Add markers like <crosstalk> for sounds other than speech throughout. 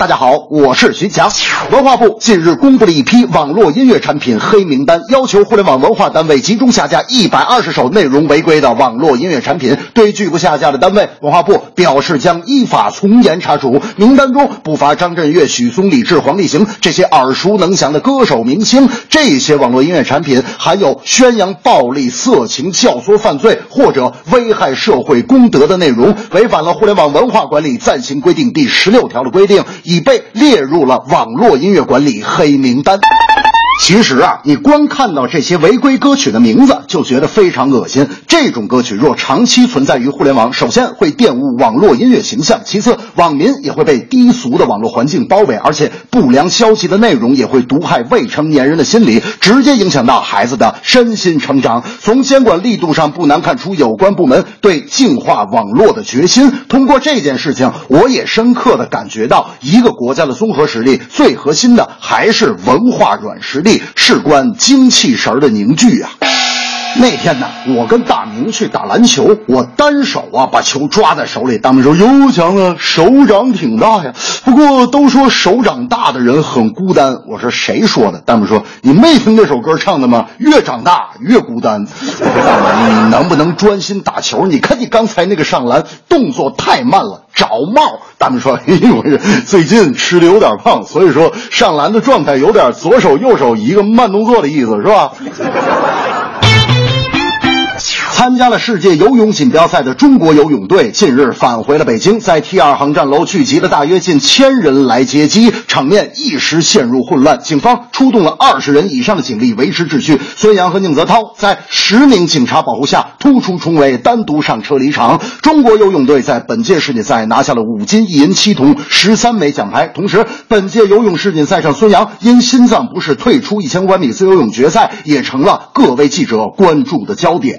大家好，我是徐强。文化部近日公布了一批网络音乐产品黑名单，要求互联网文化单位集中下架一百二十首内容违规的网络音乐产品。对拒不下架的单位，文化部表示将依法从严查处。名单中不乏张震岳、许嵩、李志、黄立行这些耳熟能详的歌手明星。这些网络音乐产品含有宣扬暴力、色情、教唆犯罪或者危害社会公德的内容，违反了互联网文化管理暂行规定第十六条的规定。已被列入了网络音乐管理黑名单。其实啊，你光看到这些违规歌曲的名字，就觉得非常恶心。这种歌曲若长期存在于互联网，首先会玷污网络音乐形象，其次网民也会被低俗的网络环境包围，而且不良消息的内容也会毒害未成年人的心理，直接影响到孩子的身心成长。从监管力度上，不难看出有关部门对净化网络的决心。通过这件事情，我也深刻的感觉到，一个国家的综合实力，最核心的还是文化软实力。事关精气神的凝聚啊！那天呢，我跟大明去打篮球，我单手啊把球抓在手里。大明说：“哟，强啊，手掌挺大呀。不过都说手掌大的人很孤单。”我说：“谁说的？”大明说：“你没听这首歌唱的吗？越长大越孤单。<laughs> ”我说：“大明，你能不能专心打球？你看你刚才那个上篮动作太慢了，找帽。”大明说：“ <laughs> 哎呦，最近吃的有点胖，所以说上篮的状态有点左手右手一个慢动作的意思，是吧？”参加了世界游泳锦标赛的中国游泳队近日返回了北京，在 T 二航站楼聚集了大约近千人来接机，场面一时陷入混乱。警方出动了二十人以上的警力维持秩序。孙杨和宁泽涛在十名警察保护下突出重围，单独上车离场。中国游泳队在本届世锦赛拿下了五金一银七铜十三枚奖牌。同时，本届游泳世锦赛上，孙杨因心脏不适退出一千五百米自由泳决赛，也成了各位记者关注的焦点。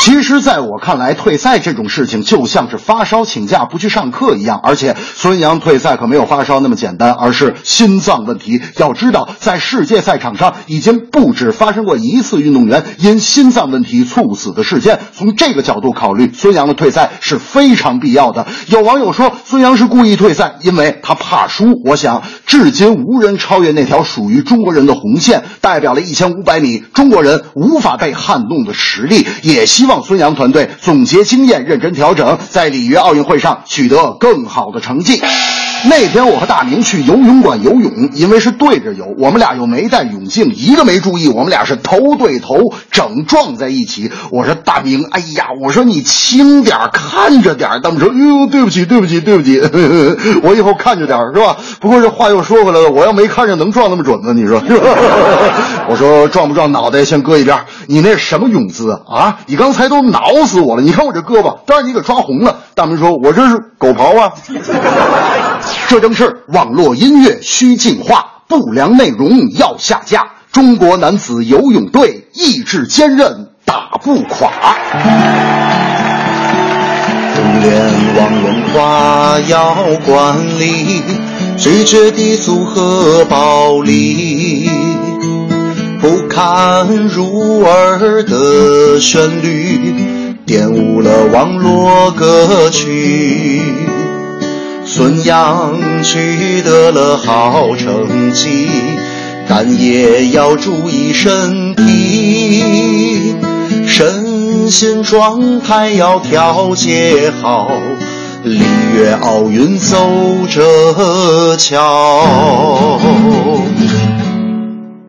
其实，在我看来，退赛这种事情就像是发烧请假不去上课一样。而且，孙杨退赛可没有发烧那么简单，而是心脏问题。要知道，在世界赛场上，已经不止发生过一次运动员因心脏问题猝死的事件。从这个角度考虑，孙杨的退赛是非常必要的。有网友说，孙杨是故意退赛，因为他怕输。我想，至今无人超越那条属于中国人的红线，代表了一千五百米中国人无法被撼动的实力。也希望望。孙杨团队总结经验，认真调整，在里约奥运会上取得更好的成绩。那天我和大明去游泳馆游泳，因为是对着游，我们俩又没带泳镜，一个没注意，我们俩是头对头整撞在一起。我说大明，哎呀，我说你轻点看着点大明说，哟，对不起，对不起，对不起，<laughs> 我以后看着点是吧？不过这话又说回来了，我要没看着，能撞那么准吗？你说？<laughs> 我说撞不撞脑袋先搁一边，你那什么泳姿啊？啊，你刚才都挠死我了！你看我这胳膊，都让你给抓红了。大明说，我这是狗刨啊。这正是网络音乐需净化，不良内容要下架。中国男子游泳队意志坚韧，打不垮。互联网文化要管理，拒绝低俗和暴力，不堪入耳的旋律玷污了网络歌曲。孙杨取得了好成绩，但也要注意身体，身心状态要调节好，里约奥运走着瞧。